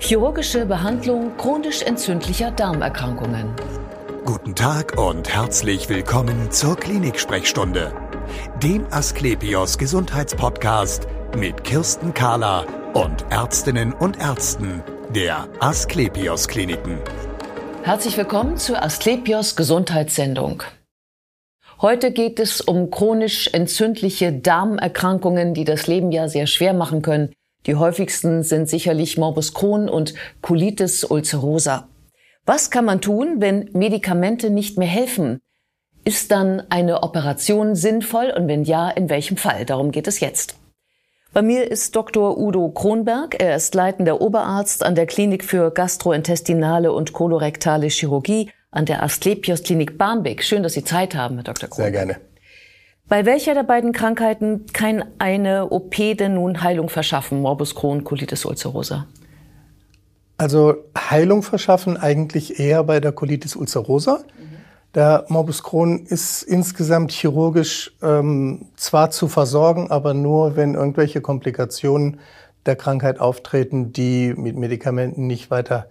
Chirurgische Behandlung chronisch entzündlicher Darmerkrankungen. Guten Tag und herzlich willkommen zur Klinik-Sprechstunde, dem Asklepios Gesundheitspodcast mit Kirsten Kahler und Ärztinnen und Ärzten der Asklepios Kliniken. Herzlich willkommen zur Asklepios Gesundheitssendung. Heute geht es um chronisch entzündliche Darmerkrankungen, die das Leben ja sehr schwer machen können. Die häufigsten sind sicherlich Morbus Crohn und Colitis ulcerosa. Was kann man tun, wenn Medikamente nicht mehr helfen? Ist dann eine Operation sinnvoll und wenn ja, in welchem Fall? Darum geht es jetzt. Bei mir ist Dr. Udo Kronberg. Er ist leitender Oberarzt an der Klinik für gastrointestinale und kolorektale Chirurgie an der Asklepios Klinik Barmbek. Schön, dass Sie Zeit haben, Herr Dr. Kronberg. Sehr gerne. Bei welcher der beiden Krankheiten kann eine OP denn nun Heilung verschaffen? Morbus Crohn, Colitis ulcerosa? Also Heilung verschaffen eigentlich eher bei der Colitis ulcerosa. Mhm. Der Morbus Crohn ist insgesamt chirurgisch ähm, zwar zu versorgen, aber nur, wenn irgendwelche Komplikationen der Krankheit auftreten, die mit Medikamenten nicht weiter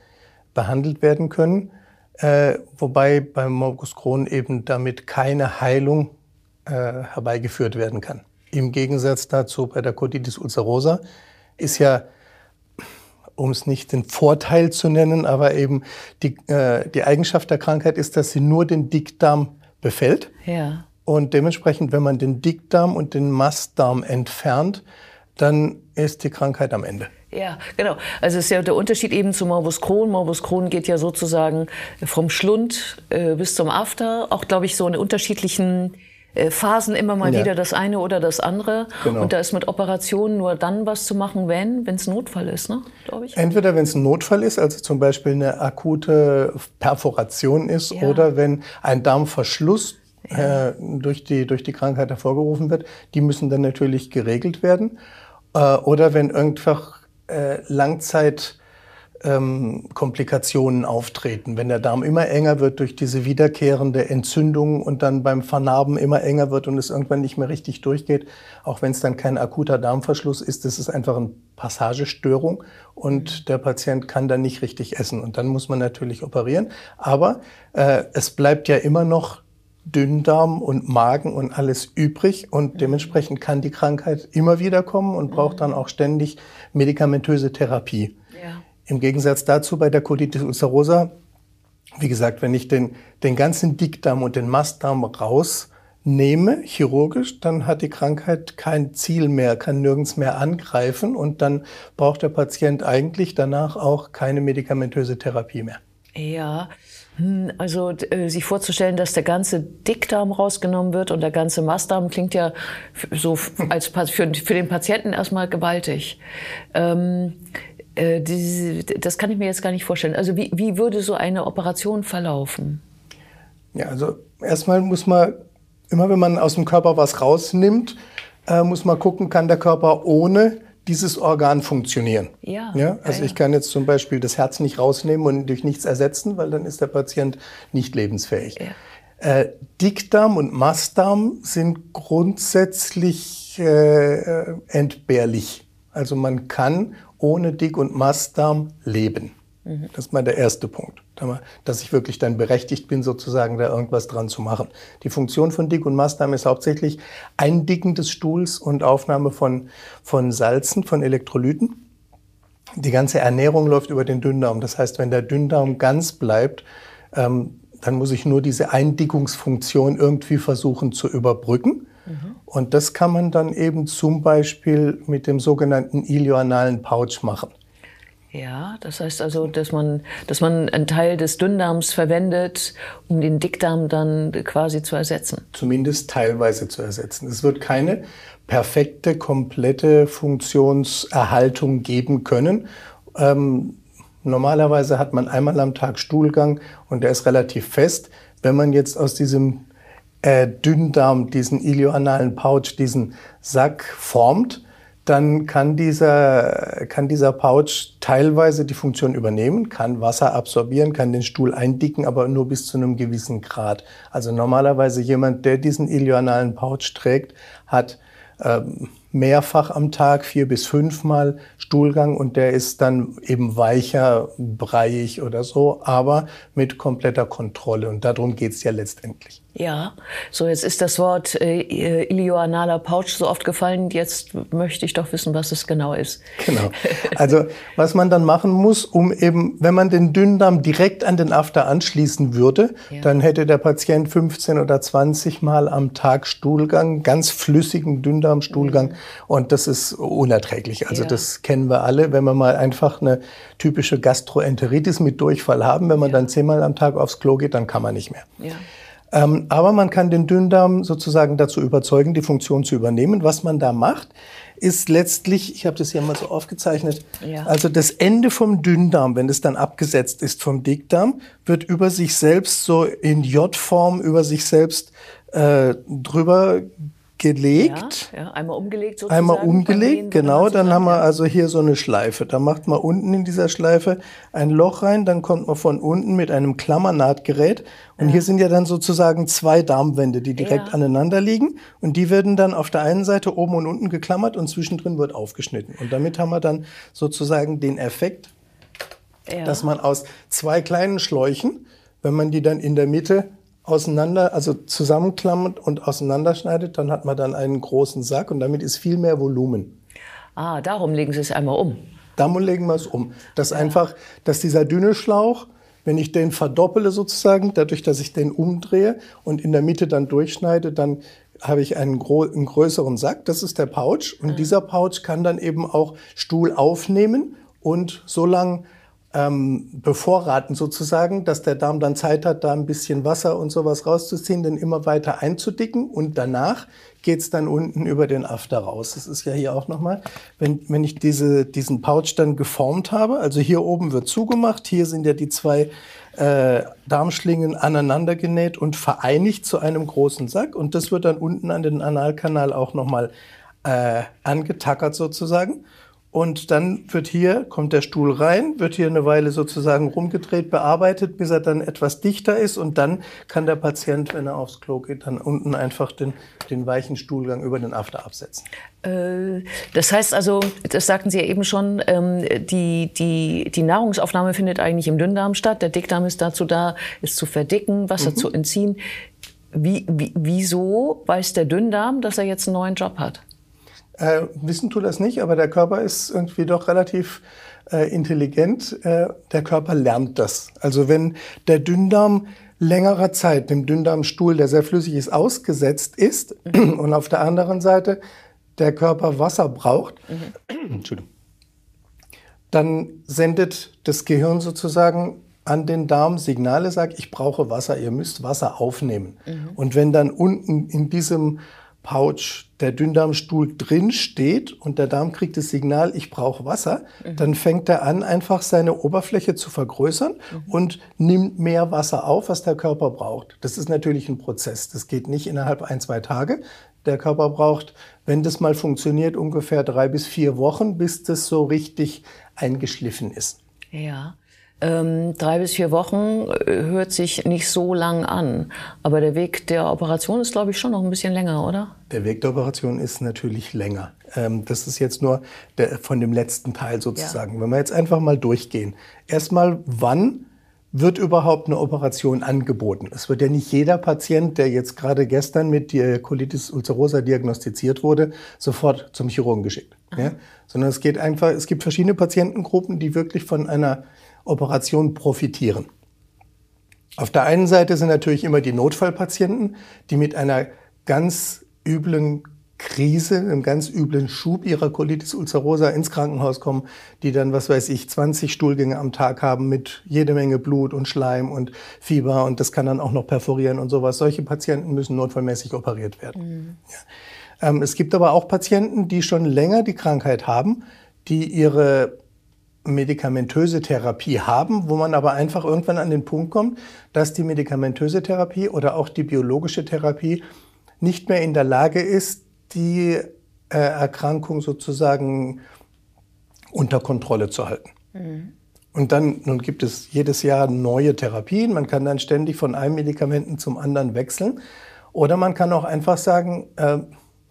behandelt werden können. Äh, wobei beim Morbus Crohn eben damit keine Heilung äh, herbeigeführt werden kann. Im Gegensatz dazu bei der Colitis ulcerosa ist ja, um es nicht den Vorteil zu nennen, aber eben die, äh, die Eigenschaft der Krankheit ist, dass sie nur den Dickdarm befällt. Ja. Und dementsprechend, wenn man den Dickdarm und den Mastdarm entfernt, dann ist die Krankheit am Ende. Ja, genau. Also es ist ja der Unterschied eben zu Morbus Crohn. Morbus Crohn geht ja sozusagen vom Schlund äh, bis zum After, auch glaube ich so in unterschiedlichen Phasen immer mal ja. wieder das eine oder das andere. Genau. Und da ist mit Operationen nur dann was zu machen, wenn, wenn es Notfall ist, ne? glaube ich. Entweder wenn es ein Notfall ist, also zum Beispiel eine akute Perforation ist, ja. oder wenn ein Darmverschluss ja. äh, durch, die, durch die Krankheit hervorgerufen wird, die müssen dann natürlich geregelt werden. Äh, oder wenn einfach äh, Langzeit ähm, Komplikationen auftreten. Wenn der Darm immer enger wird durch diese wiederkehrende Entzündung und dann beim Vernarben immer enger wird und es irgendwann nicht mehr richtig durchgeht, auch wenn es dann kein akuter Darmverschluss ist, das ist einfach eine Passagestörung und der Patient kann dann nicht richtig essen und dann muss man natürlich operieren. Aber äh, es bleibt ja immer noch Dünndarm und Magen und alles übrig und dementsprechend kann die Krankheit immer wieder kommen und braucht dann auch ständig medikamentöse Therapie. Ja. Im Gegensatz dazu bei der Colitis ulcerosa, wie gesagt, wenn ich den, den ganzen Dickdarm und den Mastdarm rausnehme, chirurgisch, dann hat die Krankheit kein Ziel mehr, kann nirgends mehr angreifen und dann braucht der Patient eigentlich danach auch keine medikamentöse Therapie mehr. Ja, hm, also äh, sich vorzustellen, dass der ganze Dickdarm rausgenommen wird und der ganze Mastdarm klingt ja so als für, für den Patienten erstmal gewaltig. Ähm, äh, die, das kann ich mir jetzt gar nicht vorstellen. Also wie, wie würde so eine Operation verlaufen? Ja, also erstmal muss man, immer wenn man aus dem Körper was rausnimmt, äh, muss man gucken, kann der Körper ohne dieses Organ funktionieren. Ja. ja? Also ja, ich kann jetzt zum Beispiel das Herz nicht rausnehmen und durch nichts ersetzen, weil dann ist der Patient nicht lebensfähig. Ja. Äh, Dickdarm und Mastdarm sind grundsätzlich äh, entbehrlich. Also man kann ohne Dick- und Mastdarm leben. Mhm. Das ist mal der erste Punkt, dass ich wirklich dann berechtigt bin, sozusagen da irgendwas dran zu machen. Die Funktion von Dick- und Mastdarm ist hauptsächlich Eindicken des Stuhls und Aufnahme von, von Salzen, von Elektrolyten. Die ganze Ernährung läuft über den Dünndarm. Das heißt, wenn der Dünndarm ganz bleibt, ähm, dann muss ich nur diese Eindickungsfunktion irgendwie versuchen zu überbrücken. Mhm. Und das kann man dann eben zum Beispiel mit dem sogenannten ilioanalen Pouch machen. Ja, das heißt also, dass man, dass man einen Teil des Dünndarms verwendet, um den Dickdarm dann quasi zu ersetzen. Zumindest teilweise zu ersetzen. Es wird keine perfekte, komplette Funktionserhaltung geben können. Ähm, normalerweise hat man einmal am Tag Stuhlgang und der ist relativ fest. Wenn man jetzt aus diesem äh, Dünndarm, diesen ilioanalen Pouch, diesen Sack formt, dann kann dieser, kann dieser Pouch teilweise die Funktion übernehmen, kann Wasser absorbieren, kann den Stuhl eindicken, aber nur bis zu einem gewissen Grad. Also normalerweise jemand, der diesen ilioanalen Pouch trägt, hat ähm, mehrfach am Tag, vier bis fünfmal Stuhlgang und der ist dann eben weicher, breiig oder so, aber mit kompletter Kontrolle. Und darum geht's ja letztendlich. Ja, so jetzt ist das Wort äh, ilioanaler Pouch so oft gefallen. Jetzt möchte ich doch wissen, was es genau ist. Genau. Also was man dann machen muss, um eben, wenn man den Dünndarm direkt an den After anschließen würde, ja. dann hätte der Patient 15 oder 20 Mal am Tag Stuhlgang, ganz flüssigen Dünndarmstuhlgang. Mhm. Und das ist unerträglich. Also ja. das kennen wir alle, wenn wir mal einfach eine typische Gastroenteritis mit Durchfall haben. Wenn man ja. dann zehnmal am Tag aufs Klo geht, dann kann man nicht mehr. Ja. Ähm, aber man kann den Dünndarm sozusagen dazu überzeugen, die Funktion zu übernehmen. Was man da macht, ist letztlich, ich habe das hier mal so aufgezeichnet, ja. also das Ende vom Dünndarm, wenn es dann abgesetzt ist vom Dickdarm, wird über sich selbst so in J-Form über sich selbst äh, drüber gelegt. Ja, ja, einmal umgelegt sozusagen. Einmal umgelegt, genau. Dann haben wir also hier so eine Schleife. Da macht man unten in dieser Schleife ein Loch rein, dann kommt man von unten mit einem Klammernahtgerät. Und ja. hier sind ja dann sozusagen zwei Darmwände, die direkt aneinander liegen. Und die werden dann auf der einen Seite oben und unten geklammert und zwischendrin wird aufgeschnitten. Und damit haben wir dann sozusagen den Effekt, dass man aus zwei kleinen Schläuchen, wenn man die dann in der Mitte auseinander, also zusammenklammert und auseinanderschneidet, dann hat man dann einen großen Sack und damit ist viel mehr Volumen. Ah, darum legen Sie es einmal um. Darum legen wir es um. Dass ja. einfach, dass dieser dünne Schlauch, wenn ich den verdoppele sozusagen, dadurch, dass ich den umdrehe und in der Mitte dann durchschneide, dann habe ich einen, einen größeren Sack. Das ist der Pouch. Und mhm. dieser Pouch kann dann eben auch Stuhl aufnehmen und so lang ähm, bevorraten sozusagen, dass der Darm dann Zeit hat, da ein bisschen Wasser und sowas rauszuziehen, dann immer weiter einzudicken und danach geht's dann unten über den After raus. Das ist ja hier auch nochmal, wenn, wenn ich diese, diesen Pouch dann geformt habe, also hier oben wird zugemacht, hier sind ja die zwei äh, Darmschlingen aneinander genäht und vereinigt zu einem großen Sack und das wird dann unten an den Analkanal auch nochmal äh, angetackert sozusagen. Und dann wird hier, kommt der Stuhl rein, wird hier eine Weile sozusagen rumgedreht, bearbeitet, bis er dann etwas dichter ist. Und dann kann der Patient, wenn er aufs Klo geht, dann unten einfach den, den weichen Stuhlgang über den After absetzen. Äh, das heißt also, das sagten Sie ja eben schon, ähm, die, die, die Nahrungsaufnahme findet eigentlich im Dünndarm statt. Der Dickdarm ist dazu da, es zu verdicken, Wasser mhm. zu entziehen. Wie, wie, wieso weiß der Dünndarm, dass er jetzt einen neuen Job hat? Äh, wissen tut das nicht, aber der Körper ist irgendwie doch relativ äh, intelligent. Äh, der Körper lernt das. Also wenn der Dünndarm längerer Zeit dem Dünndarmstuhl, der sehr flüssig ist, ausgesetzt ist mhm. und auf der anderen Seite der Körper Wasser braucht, mhm. dann sendet das Gehirn sozusagen an den Darm Signale, sagt, ich brauche Wasser, ihr müsst Wasser aufnehmen. Mhm. Und wenn dann unten in diesem Pouch der Dünndarmstuhl drin steht und der Darm kriegt das Signal, ich brauche Wasser, mhm. dann fängt er an, einfach seine Oberfläche zu vergrößern mhm. und nimmt mehr Wasser auf, was der Körper braucht. Das ist natürlich ein Prozess. Das geht nicht innerhalb ein, zwei Tage. Der Körper braucht, wenn das mal funktioniert, ungefähr drei bis vier Wochen, bis das so richtig eingeschliffen ist. Ja. Ähm, drei bis vier Wochen äh, hört sich nicht so lang an. Aber der Weg der Operation ist, glaube ich, schon noch ein bisschen länger, oder? Der Weg der Operation ist natürlich länger. Ähm, das ist jetzt nur der, von dem letzten Teil sozusagen. Ja. Wenn wir jetzt einfach mal durchgehen. Erstmal, wann wird überhaupt eine Operation angeboten? Es wird ja nicht jeder Patient, der jetzt gerade gestern mit der Colitis ulcerosa diagnostiziert wurde, sofort zum Chirurgen geschickt. Ja? Sondern es geht einfach, es gibt verschiedene Patientengruppen, die wirklich von einer Operation profitieren. Auf der einen Seite sind natürlich immer die Notfallpatienten, die mit einer ganz üblen Krise, einem ganz üblen Schub ihrer Colitis ulcerosa ins Krankenhaus kommen, die dann, was weiß ich, 20 Stuhlgänge am Tag haben mit jede Menge Blut und Schleim und Fieber und das kann dann auch noch perforieren und sowas. Solche Patienten müssen notfallmäßig operiert werden. Mhm. Ja. Ähm, es gibt aber auch Patienten, die schon länger die Krankheit haben, die ihre medikamentöse Therapie haben, wo man aber einfach irgendwann an den Punkt kommt, dass die medikamentöse Therapie oder auch die biologische Therapie nicht mehr in der Lage ist, die äh, Erkrankung sozusagen unter Kontrolle zu halten. Mhm. Und dann, nun gibt es jedes Jahr neue Therapien. Man kann dann ständig von einem Medikamenten zum anderen wechseln. Oder man kann auch einfach sagen, äh,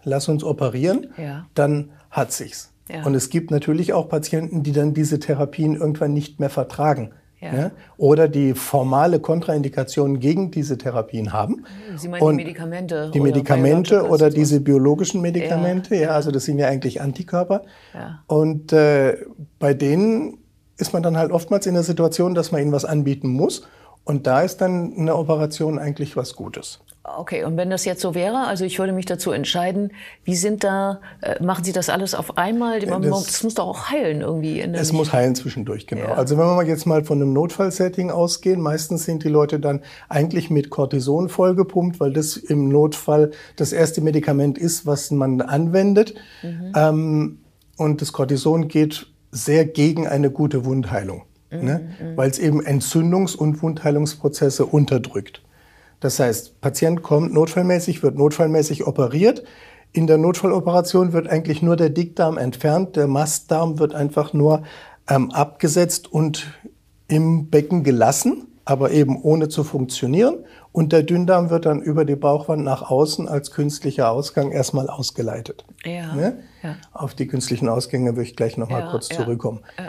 lass uns operieren, Ja. dann hat sich's. Ja. Und es gibt natürlich auch Patienten, die dann diese Therapien irgendwann nicht mehr vertragen. Ja. Ja? Oder die formale Kontraindikationen gegen diese Therapien haben. Sie meinen Und die Medikamente? Die oder Medikamente oder und so? diese biologischen Medikamente, Ja, ja, also das sind ja eigentlich Antikörper. Ja. Und äh, bei denen ist man dann halt oftmals in der Situation, dass man ihnen was anbieten muss. Und da ist dann eine Operation eigentlich was Gutes. Okay, und wenn das jetzt so wäre, also ich würde mich dazu entscheiden, wie sind da, äh, machen Sie das alles auf einmal? Man, das- das, muss doch auch heilen irgendwie. In der- Es muss heilen zwischendurch, genau. Ja. Also wenn wir mal jetzt mal von einem Notfallsetting ausgehen, meistens sind die Leute dann eigentlich mit Cortison vollgepumpt, weil das im Notfall das erste Medikament ist, was man anwendet. Ähm, und das Cortison geht sehr gegen eine gute Wundheilung, ne? weil es eben Entzündungs- und Wundheilungsprozesse unterdrückt. Das heißt, Patient kommt notfallmäßig, wird notfallmäßig operiert. In der Notfalloperation wird eigentlich nur der Dickdarm entfernt, der Mastdarm wird einfach nur ähm, abgesetzt und im Becken gelassen, aber eben ohne zu funktionieren. Und der Dünndarm wird dann über die Bauchwand nach außen als künstlicher Ausgang erstmal ausgeleitet. Ja, Ne? ja. Auf die künstlichen Ausgänge würde ich gleich noch mal Ja, kurz ja, zurückkommen. ja.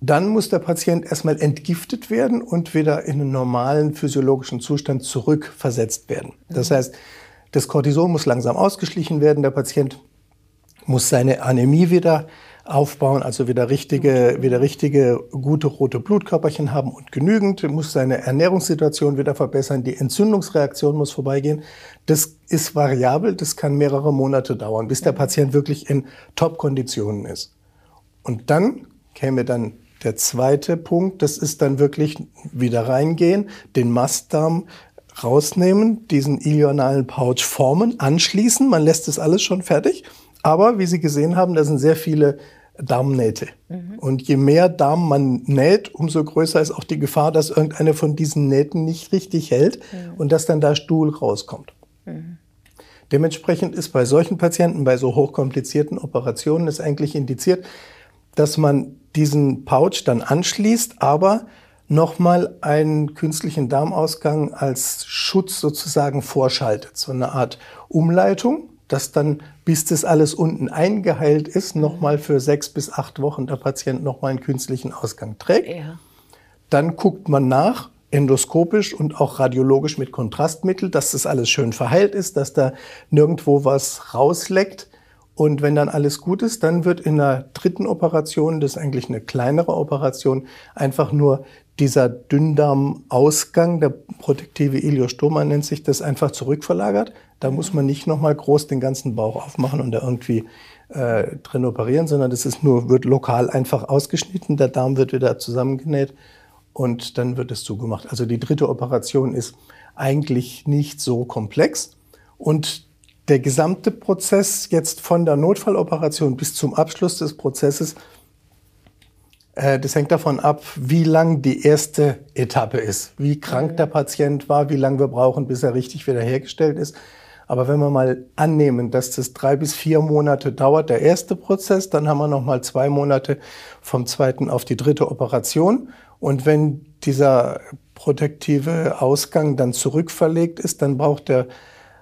Dann muss der Patient erstmal entgiftet werden und wieder in einen normalen physiologischen Zustand zurückversetzt werden. Das heißt, das Cortison muss langsam ausgeschlichen werden. Der Patient muss seine Anämie wieder aufbauen, also wieder richtige, wieder richtige gute rote Blutkörperchen haben und genügend, muss seine Ernährungssituation wieder verbessern, die Entzündungsreaktion muss vorbeigehen. Das ist variabel, das kann mehrere Monate dauern, bis der Patient wirklich in Top-Konditionen ist. Und dann käme dann der zweite Punkt, das ist dann wirklich wieder reingehen, den Mastdarm rausnehmen, diesen ilionalen Pouch formen, anschließen, man lässt das alles schon fertig. Aber wie Sie gesehen haben, da sind sehr viele Darmnähte. Und je mehr Darm man näht, umso größer ist auch die Gefahr, dass irgendeine von diesen Nähten nicht richtig hält und dass dann da Stuhl rauskommt. Dementsprechend ist bei solchen Patienten, bei so hochkomplizierten Operationen, es eigentlich indiziert, dass man diesen Pouch dann anschließt, aber nochmal einen künstlichen Darmausgang als Schutz sozusagen vorschaltet. So eine Art Umleitung, dass dann, bis das alles unten eingeheilt ist, nochmal für sechs bis acht Wochen der Patient nochmal einen künstlichen Ausgang trägt. Ja. Dann guckt man nach, endoskopisch und auch radiologisch mit Kontrastmittel, dass das alles schön verheilt ist, dass da nirgendwo was rausleckt. Und wenn dann alles gut ist, dann wird in der dritten Operation, das ist eigentlich eine kleinere Operation, einfach nur dieser Dünndarmausgang, der protektive Iliostoma nennt sich das, einfach zurückverlagert. Da muss man nicht nochmal groß den ganzen Bauch aufmachen und da irgendwie äh, drin operieren, sondern das ist nur, wird lokal einfach ausgeschnitten, der Darm wird wieder zusammengenäht und dann wird es zugemacht. Also die dritte Operation ist eigentlich nicht so komplex und der gesamte Prozess jetzt von der Notfalloperation bis zum Abschluss des Prozesses, äh, das hängt davon ab, wie lang die erste Etappe ist, wie krank der Patient war, wie lange wir brauchen, bis er richtig wiederhergestellt ist. Aber wenn wir mal annehmen, dass das drei bis vier Monate dauert, der erste Prozess, dann haben wir noch mal zwei Monate vom zweiten auf die dritte Operation. Und wenn dieser protektive Ausgang dann zurückverlegt ist, dann braucht der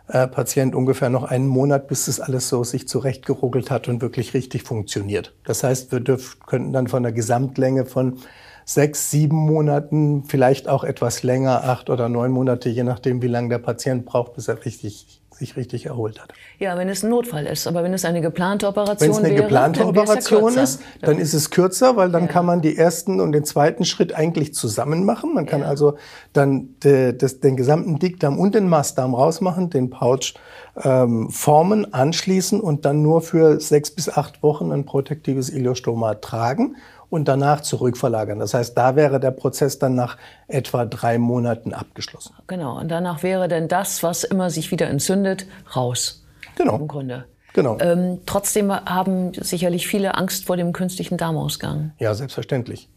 äh, Patient ungefähr noch einen Monat, bis das alles so sich zurechtgeruckelt hat und wirklich richtig funktioniert. Das heißt, wir dürf, könnten dann von der Gesamtlänge von sechs, sieben Monaten, vielleicht auch etwas länger, acht oder neun Monate, je nachdem, wie lange der Patient braucht, bis er richtig, sich richtig erholt hat. ja, wenn es ein Notfall ist. Aber wenn es eine geplante Operation Wenn es eine wäre, geplante ja Operation ist, dann ist es kürzer, weil dann Ja. kann man die ersten und den zweiten Schritt eigentlich zusammen machen. Man kann Ja. also dann de, das, den gesamten Dickdarm und den Mastdarm rausmachen, den Pouch ähm, formen, anschließen und dann nur für sechs bis acht Wochen ein protektives Iliostoma tragen und danach zurückverlagern. Das heißt, da wäre der Prozess dann nach etwa drei Monaten abgeschlossen. Genau. Und danach wäre dann das, was immer sich wieder entzündet, raus. Genau. Im Grunde. Genau. Ähm, trotzdem haben sicherlich viele Angst vor dem künstlichen Darmausgang. Ja, selbstverständlich.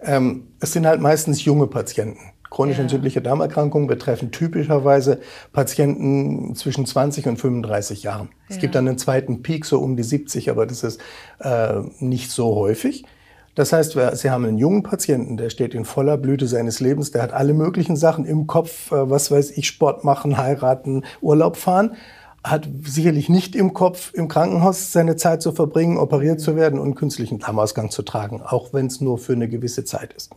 Ähm, es sind halt meistens junge Patienten. Chronisch Ja. entzündliche Darmerkrankungen betreffen typischerweise Patienten zwischen 20 und 35 Jahren. Es gibt dann einen zweiten Peak so um die 70, aber das ist äh, nicht so häufig. Das heißt, Sie haben einen jungen Patienten, der steht in voller Blüte seines Lebens, der hat alle möglichen Sachen im Kopf, äh, was weiß ich, Sport machen, heiraten, Urlaub fahren. hat sicherlich nicht im Kopf, im Krankenhaus seine Zeit zu verbringen, operiert zu werden und künstlichen Darmausgang zu tragen, auch wenn es nur für eine gewisse Zeit ist.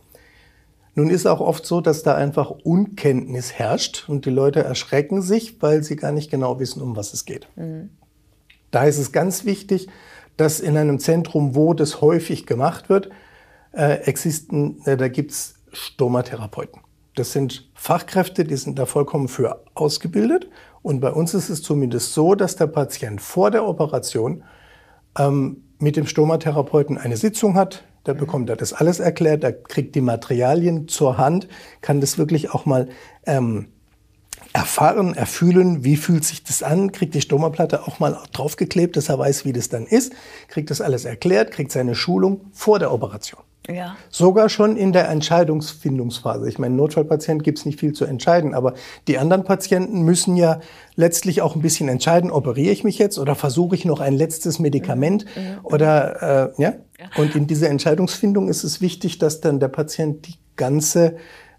Nun ist auch oft so, dass da einfach Unkenntnis herrscht und die Leute erschrecken sich, weil sie gar nicht genau wissen, um was es geht. Mhm. Da ist es ganz wichtig, dass in einem Zentrum, wo das häufig gemacht wird, äh, existen, äh, da gibt's Stomatherapeuten. Das sind Fachkräfte, die sind da vollkommen für ausgebildet. Und bei uns ist es zumindest so, dass der Patient vor der Operation ähm, mit dem Stomatherapeuten eine Sitzung hat, da bekommt er das alles erklärt, er kriegt die Materialien zur Hand, kann das wirklich auch mal ähm, erfahren, erfühlen, wie fühlt sich das an, kriegt die Stomaplatte auch mal draufgeklebt, dass er weiß, wie das dann ist, kriegt das alles erklärt, kriegt seine Schulung vor der Operation. Ja. Sogar schon in der Entscheidungsfindungsphase. Ich meine, Notfallpatient gibt es nicht viel zu entscheiden, aber die anderen Patienten müssen ja letztlich auch ein bisschen entscheiden, operiere ich mich jetzt oder versuche ich noch ein letztes Medikament mhm. oder äh, ja? ja. Und in dieser Entscheidungsfindung ist es wichtig, dass dann der Patient die ganze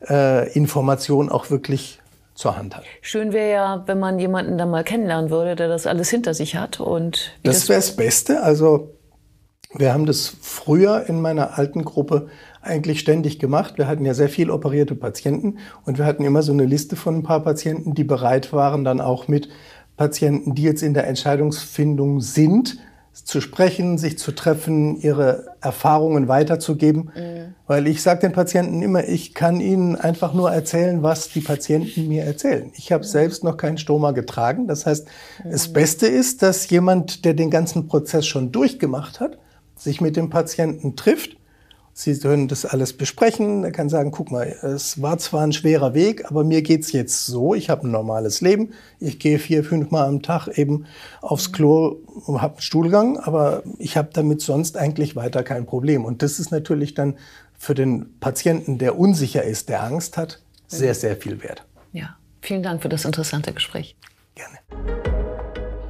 äh, Information auch wirklich zur Hand hat. Schön wäre ja, wenn man jemanden dann mal kennenlernen würde, der das alles hinter sich hat und das wäre das Beste. Also wir haben das früher in meiner alten Gruppe eigentlich ständig gemacht. Wir hatten ja sehr viel operierte Patienten und wir hatten immer so eine Liste von ein paar Patienten, die bereit waren, dann auch mit Patienten, die jetzt in der Entscheidungsfindung sind, zu sprechen, sich zu treffen, ihre Erfahrungen weiterzugeben. Mhm. Weil ich sage den Patienten immer, ich kann ihnen einfach nur erzählen, was die Patienten mir erzählen. Ich habe mhm. selbst noch keinen Stoma getragen. Das heißt, mhm. das Beste ist, dass jemand, der den ganzen Prozess schon durchgemacht hat, sich mit dem Patienten trifft. Sie können das alles besprechen. Er kann sagen, guck mal, es war zwar ein schwerer Weg, aber mir geht's jetzt so. Ich habe ein normales Leben. Ich gehe vier, fünf Mal am Tag eben aufs Klo, habe einen Stuhlgang, aber ich habe damit sonst eigentlich weiter kein Problem. Und das ist natürlich dann für den Patienten, der unsicher ist, der Angst hat, sehr, sehr viel wert. Ja, vielen Dank für das interessante Gespräch.